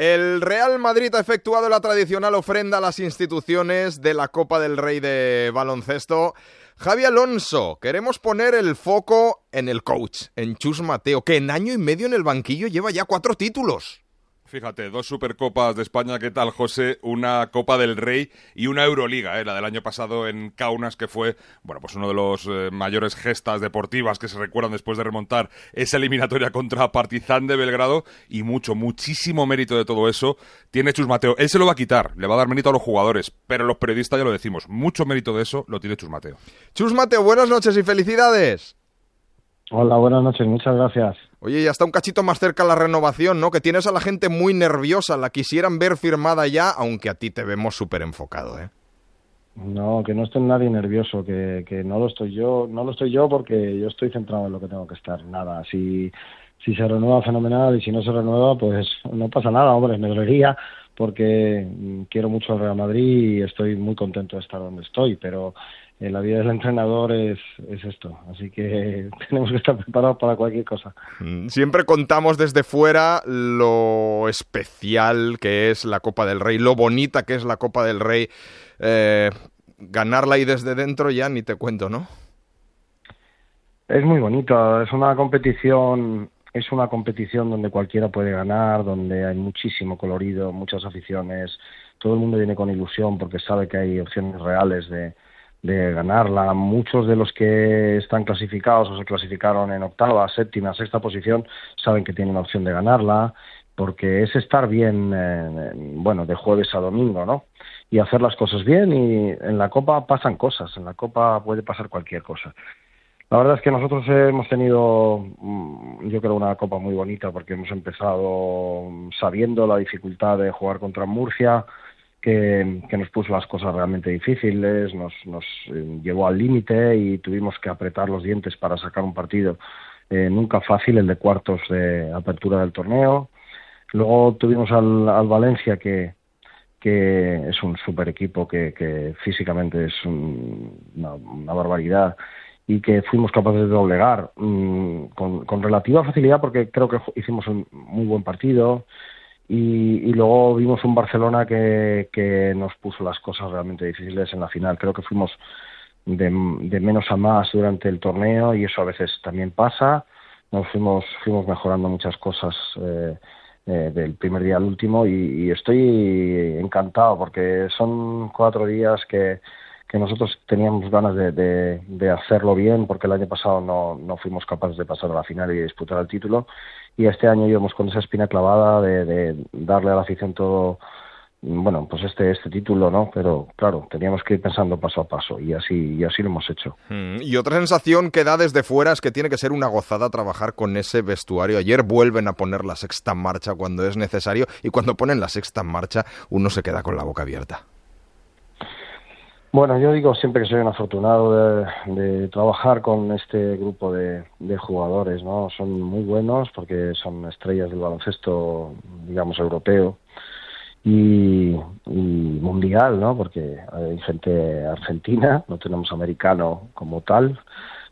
El Real Madrid ha efectuado la tradicional ofrenda a las instituciones de la Copa del Rey de baloncesto. Javi Alonso, queremos poner el foco en el coach, en Chus Mateo, que en año y medio en el banquillo lleva ya cuatro títulos. Fíjate, dos Supercopas de España, ¿qué tal, José? Una Copa del Rey y una Euroliga, ¿eh? la del año pasado en Kaunas, que fue, bueno, pues uno de los eh, mayores gestas deportivas que se recuerdan después de remontar esa eliminatoria contra Partizan de Belgrado y mucho, muchísimo mérito de todo eso tiene Chus Mateo. Él se lo va a quitar, le va a dar mérito a los jugadores, pero los periodistas ya lo decimos, mucho mérito de eso lo tiene Chus Mateo. Chus Mateo, buenas noches y felicidades. Hola, buenas noches, muchas gracias. Oye, ya está un cachito más cerca la renovación, ¿no? Que tienes a la gente muy nerviosa, la quisieran ver firmada ya, aunque a ti te vemos súper enfocado, ¿eh? No, que no esté nadie nervioso, que, que no lo estoy yo, no lo estoy yo porque yo estoy centrado en lo que tengo que estar. Nada, si, si se renueva fenomenal y si no se renueva, pues no pasa nada, hombre, me dolería porque quiero mucho al Real Madrid y estoy muy contento de estar donde estoy, pero en la vida del entrenador es, es esto. Así que tenemos que estar preparados para cualquier cosa. Mm, siempre contamos desde fuera lo especial que es la Copa del Rey, lo bonita que es la Copa del Rey. Eh, ganarla ahí desde dentro ya ni te cuento, ¿no? Es muy bonito, es una competición es una competición donde cualquiera puede ganar, donde hay muchísimo colorido, muchas aficiones, todo el mundo viene con ilusión porque sabe que hay opciones reales de, de ganarla. Muchos de los que están clasificados o se clasificaron en octava, séptima, sexta posición saben que tienen la opción de ganarla porque es estar bien, eh, bueno, de jueves a domingo, ¿no? Y hacer las cosas bien y en la Copa pasan cosas, en la Copa puede pasar cualquier cosa. La verdad es que nosotros hemos tenido, mm, yo creo, una Copa muy bonita porque hemos empezado sabiendo la dificultad de jugar contra Murcia, que, nos puso las cosas realmente difíciles, nos, nos eh, llevó al límite y tuvimos que apretar los dientes para sacar un partido eh, nunca fácil, el de cuartos de apertura del torneo. Luego tuvimos al, al Valencia, que, que es un super equipo, que, físicamente es una, una, barbaridad y que fuimos capaces de doblegar mm, con, con relativa facilidad porque creo que hicimos un muy buen partido y, luego vimos un Barcelona que, que, nos puso las cosas realmente difíciles en la final. Creo que fuimos de, menos a más durante el torneo y eso a veces también pasa. Nos fuimos, fuimos mejorando muchas cosas eh, eh, del primer día al último y, estoy encantado porque son cuatro días que, que nosotros teníamos ganas de, de, hacerlo bien porque el año pasado no, no fuimos capaces de pasar a la final y disputar el título y este año íbamos con esa espina clavada de, darle a la afición todo bueno, pues este, este título, ¿no? Pero claro, teníamos que ir pensando paso a paso y así, y así lo hemos hecho. Mm, y otra sensación que da desde fuera es que tiene que ser una gozada trabajar con ese vestuario. Ayer vuelven a poner la sexta en marcha cuando es necesario y cuando ponen la sexta en marcha uno se queda con la boca abierta. Bueno, yo digo siempre que soy un afortunado de, trabajar con este grupo de, jugadores, ¿no? Son muy buenos porque son estrellas del baloncesto, digamos, europeo y, mundial, ¿no? Porque hay gente argentina, no tenemos americano como tal,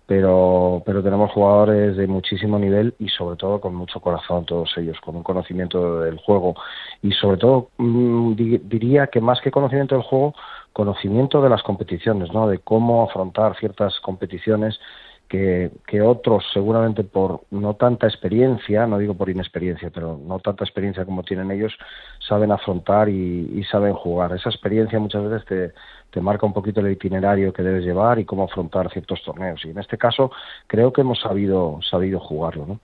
pero, pero tenemos jugadores de muchísimo nivel y sobre todo con mucho corazón todos ellos, con un conocimiento del juego y sobre todo mm, diría que más que conocimiento del juego, conocimiento de las competiciones, ¿no? De cómo afrontar ciertas competiciones que, que, otros seguramente por no tanta experiencia, no digo por inexperiencia, pero no tanta experiencia como tienen ellos, saben afrontar y, y saben jugar. Esa experiencia muchas veces te, te, marca un poquito el itinerario que debes llevar y cómo afrontar ciertos torneos. Y en este caso creo que hemos sabido, sabido jugarlo, ¿no?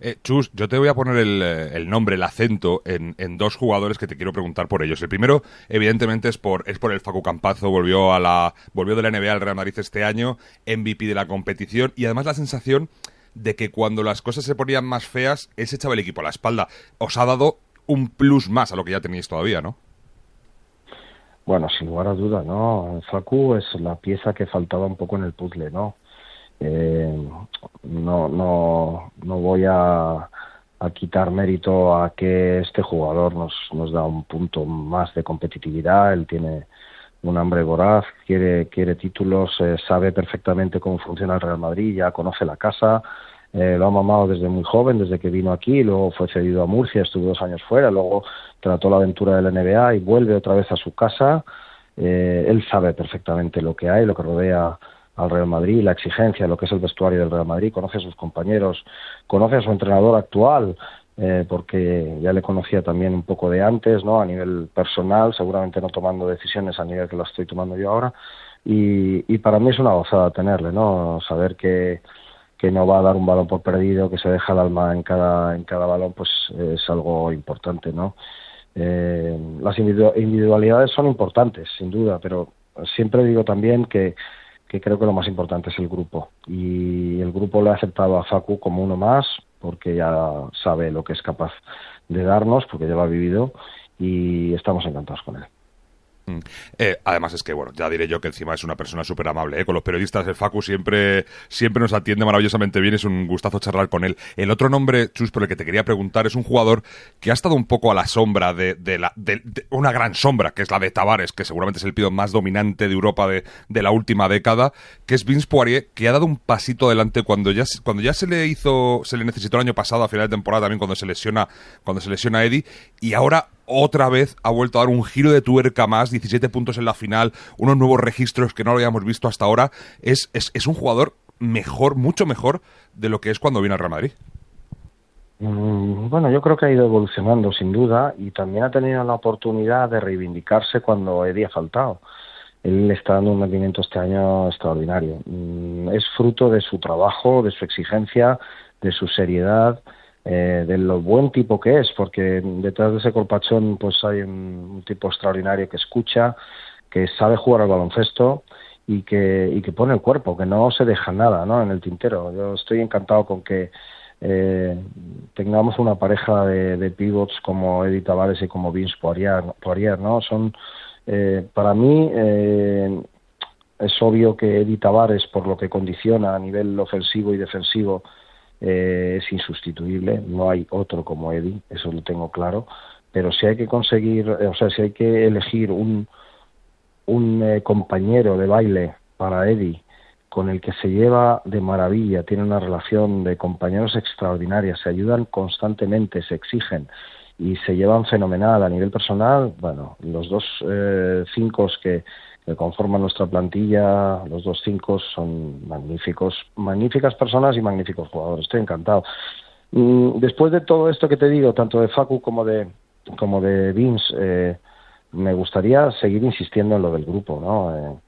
Eh, Chus, yo te voy a poner eh, el, nombre, el acento en, dos jugadores que te quiero preguntar por ellos. El primero, evidentemente, es por, es por el Facu Campazo, volvió, a la, volvió de la NBA al Real Madrid este año, MVP de la competición, y además la sensación de que cuando las cosas se ponían más feas, ese echaba el equipo a la espalda. Os ha dado un plus más a lo que ya tenéis todavía, ¿no? Bueno, sin lugar a duda, ¿no? Facu es la pieza que faltaba un poco en el puzzle, ¿no? Eh, no, no, voy a, quitar mérito a que este jugador nos, nos da un punto más de competitividad. Él tiene un hambre voraz, quiere, quiere títulos, eh, sabe perfectamente cómo funciona el Real Madrid, ya conoce la casa. eh, lo ha mamado desde muy joven, desde que vino aquí, luego fue cedido a Murcia, estuvo dos años fuera, luego trató la aventura del NBA y vuelve otra vez a su casa. Eh, él sabe perfectamente lo que hay, lo que rodea al Real Madrid, la exigencia, lo que es el vestuario del Real Madrid, conoce a sus compañeros, conoce a su entrenador actual, eh, porque ya le conocía también un poco de antes, ¿no? A nivel personal, seguramente no tomando decisiones a nivel que las estoy tomando yo ahora. Y, y para mí es una gozada tenerle, ¿no? Saber que, que no va a dar un balón por perdido, que se deja el alma en cada, en cada balón, pues es algo importante, ¿no? Eh, las individualidades son importantes, sin duda, pero siempre digo también que, que creo que lo más importante es el grupo. Y el grupo le ha aceptado a Facu como uno más, porque ya sabe lo que es capaz de darnos, porque ya lo ha vivido, y estamos encantados con él. Mm. Eh, además es que, bueno, ya diré yo que encima es una persona súper amable. ¿eh? Con los periodistas, el Facu siempre, siempre nos atiende maravillosamente bien. Es un gustazo charlar con él. El otro nombre, Chus, por el que te quería preguntar, es un jugador que ha estado un poco a la sombra de, la, de, una gran sombra, que es la de Tavares, que seguramente es el pido más dominante de Europa de, de, la última década, que es Vince Poirier, que ha dado un pasito adelante cuando ya, cuando ya se le hizo, se le necesitó el año pasado, a final de temporada también, cuando se lesiona, cuando se lesiona Eddie, y ahora otra vez ha vuelto a dar un giro de tuerca más, 17 puntos en la final, unos nuevos registros que no lo habíamos visto hasta ahora. Es, es, un jugador mejor, mucho mejor de lo que es cuando vino al Real Madrid. Mm, bueno, yo creo que ha ido evolucionando sin duda y también ha tenido la oportunidad de reivindicarse cuando Eddie ha faltado. Él está dando un rendimiento este año extraordinario. Mm, es fruto de su trabajo, de su exigencia, de su seriedad eh, de lo buen tipo que es, porque detrás de ese corpachón pues hay un, tipo extraordinario que escucha, que sabe jugar al baloncesto y que, y que pone el cuerpo, que no se deja nada ¿no? en el tintero. Yo estoy encantado con que eh, tengamos una pareja de, pivots como Eddie Tavares y como Vince Poirier, ¿no? Son, eh, para mí, eh, es obvio que Eddie Tavares, por lo que condiciona a nivel ofensivo y defensivo, eh, es insustituible, no hay otro como Eddie, eso lo tengo claro, pero si hay que conseguir, eh, o sea, si hay que elegir un, un eh, compañero de baile para Eddie con el que se lleva de maravilla, tiene una relación de compañeros extraordinaria, se ayudan constantemente, se exigen y se llevan fenomenal a nivel personal, bueno, los dos eh, cinco que conforman nuestra plantilla, los dos cinco son magníficos, magníficas personas y magníficos jugadores. Estoy encantado. Mm, después de todo esto que te digo, tanto de Facu como de como de Vince, eh, me gustaría seguir insistiendo en lo del grupo, ¿no? Eh,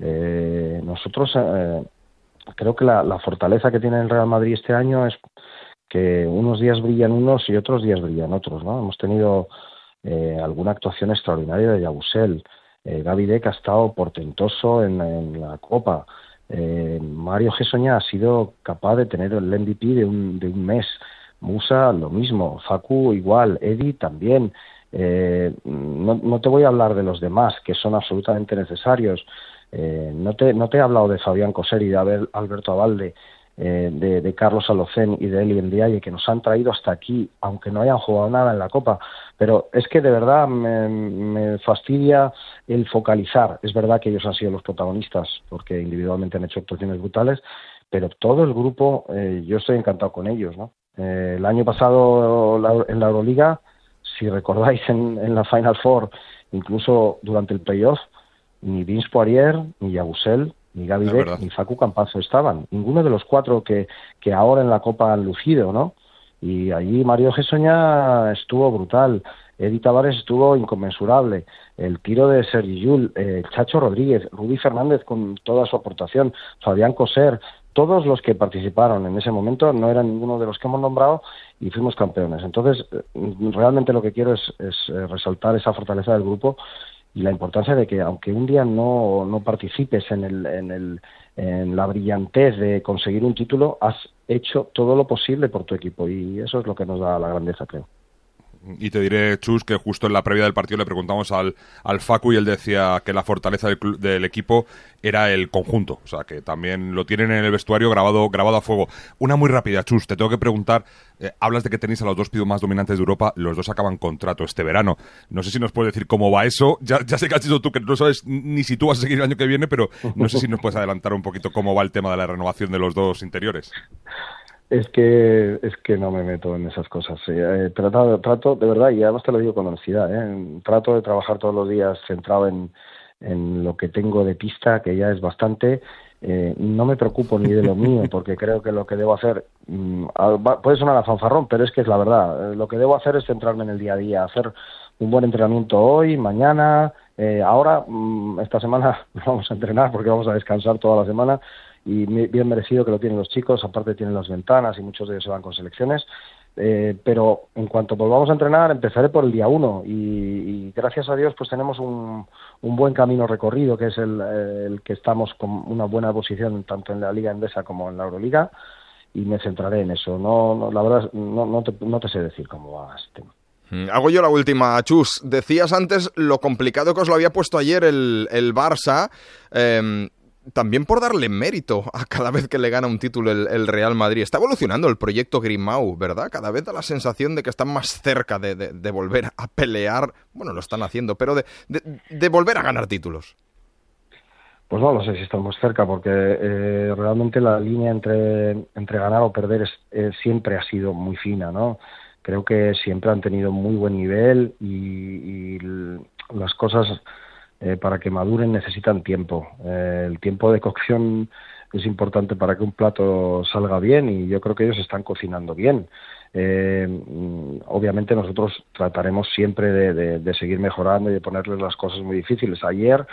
eh, nosotros creo que la, fortaleza que tiene el Real Madrid este año es que unos días brillan unos y otros días brillan otros, ¿no? Hemos tenido alguna actuación extraordinaria de Yabusel, eh, Gaby Deck ha estado portentoso en, la Copa. Eh, Mario Gesoña ha sido capaz de tener el MVP de un, de un mes. Musa lo mismo, Facu igual, Eddie también. Eh, no, no, te voy a hablar de los demás, que son absolutamente necesarios. Eh, no, te, no te he hablado de Fabián Coser y de Alberto Avalde, eh, de, Carlos Alocén y de Eli Ndiaye que nos han traído hasta aquí, aunque no hayan jugado nada en la Copa. Pero es que de verdad me, fastidia el focalizar. Es verdad que ellos han sido los protagonistas porque individualmente han hecho actuaciones brutales, pero todo el grupo, eh, yo estoy encantado con ellos. ¿no? Eh, el año pasado en la Euroliga, si recordáis en, en la Final Four, incluso durante el playoff, ni Vince Poirier ni Yabusel ni Gaby Beck ni Facu Campazo estaban. Ninguno de los cuatro que, que ahora en la Copa han lucido, ¿no? Y allí Mario Gesoña estuvo brutal. Eddie Tavares estuvo inconmensurable. El tiro de Sergi Yul, eh, Chacho Rodríguez, Rudy Fernández con toda su aportación, Fabián Coser, todos los que participaron en ese momento no eran ninguno de los que hemos nombrado y fuimos campeones. Entonces, eh, realmente lo que quiero es, es eh, resaltar esa fortaleza del grupo y la importancia de que aunque un día no, no participes en, el, en, el, en la brillantez de conseguir un título, has hecho todo lo posible por tu equipo y eso es lo que nos da la grandeza, creo. Y te diré, Chus, que justo en la previa del partido le preguntamos al, al Facu y él decía que la fortaleza del, del, equipo era el conjunto. O sea, que también lo tienen en el vestuario grabado, grabado a fuego. Una muy rápida, Chus, te tengo que preguntar. Eh, hablas de que tenéis a los dos pidos más dominantes de Europa. Los dos acaban contrato este verano. No sé si nos puedes decir cómo va eso. Ya, ya sé que has dicho tú que no sabes ni si tú vas a seguir el año que viene, pero no sé si nos puedes adelantar un poquito cómo va el tema de la renovación de los dos interiores. Es que, es que no me meto en esas cosas. Eh, trato, trato, de verdad, y además te lo digo con honestidad, ¿eh? trato de trabajar todos los días centrado en, en lo que tengo de pista, que ya es bastante. Eh, no me preocupo ni de lo mío, porque creo que lo que debo hacer, mm, puede sonar a fanfarrón, pero es que es la verdad. Eh, lo que debo hacer es centrarme en el día a día, hacer un buen entrenamiento hoy, mañana, eh, ahora, mm, esta semana vamos a entrenar porque vamos a descansar toda la semana y bien merecido que lo tienen los chicos, aparte tienen las ventanas y muchos de ellos se van con selecciones. Eh, pero en cuanto volvamos a entrenar empezaré por el día uno y, gracias a Dios pues tenemos un, un buen camino recorrido que es el, el, que estamos con una buena posición tanto en la Liga Endesa como en la Euroliga y me centraré en eso. No, no la verdad no, no, te, no te sé decir cómo va este tema. Mm, hago yo la última, Chus. Decías antes lo complicado que os lo había puesto ayer el, el Barça. Eh, también por darle mérito a cada vez que le gana un título el, Real Madrid. Está evolucionando el proyecto Grimau, ¿verdad? Cada vez da la sensación de que están más cerca de, volver a pelear. Bueno, lo están haciendo, pero de, volver a ganar títulos. Pues no lo sé si estamos cerca, porque eh, realmente la línea entre, entre ganar o perder es, siempre ha sido muy fina, ¿no? Creo que siempre han tenido muy buen nivel y las cosas eh, para que maduren necesitan tiempo. Eh, el tiempo de cocción es importante para que un plato salga bien y yo creo que ellos están cocinando bien. Eh, obviamente nosotros trataremos siempre de, seguir mejorando y de ponerles las cosas muy difíciles. Ayer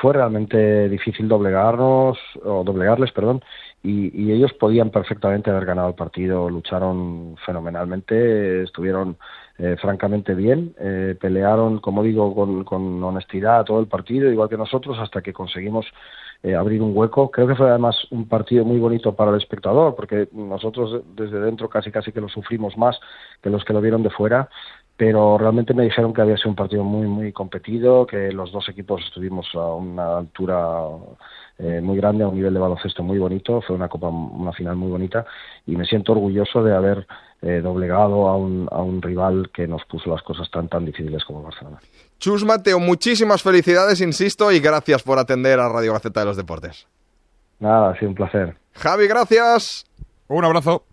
fue realmente difícil doblegarnos o doblegarles, perdón, y, ellos podían perfectamente haber ganado el partido, lucharon fenomenalmente, estuvieron eh, francamente bien. Eh, pelearon, como digo, con, con, honestidad todo el partido, igual que nosotros, hasta que conseguimos eh, abrir un hueco. Creo que fue además un partido muy bonito para el espectador, porque nosotros desde dentro casi casi que lo sufrimos más que los que lo vieron de fuera. Pero realmente me dijeron que había sido un partido muy, muy competido, que los dos equipos estuvimos a una altura eh, muy grande, a un nivel de baloncesto muy bonito, fue una copa, una final muy bonita y me siento orgulloso de haber eh, doblegado a un, a un rival que nos puso las cosas tan tan difíciles como Barcelona. Chus Mateo, muchísimas felicidades, insisto, y gracias por atender a Radio Gaceta de los Deportes. Nada, ha sido un placer. Javi, gracias. Un abrazo.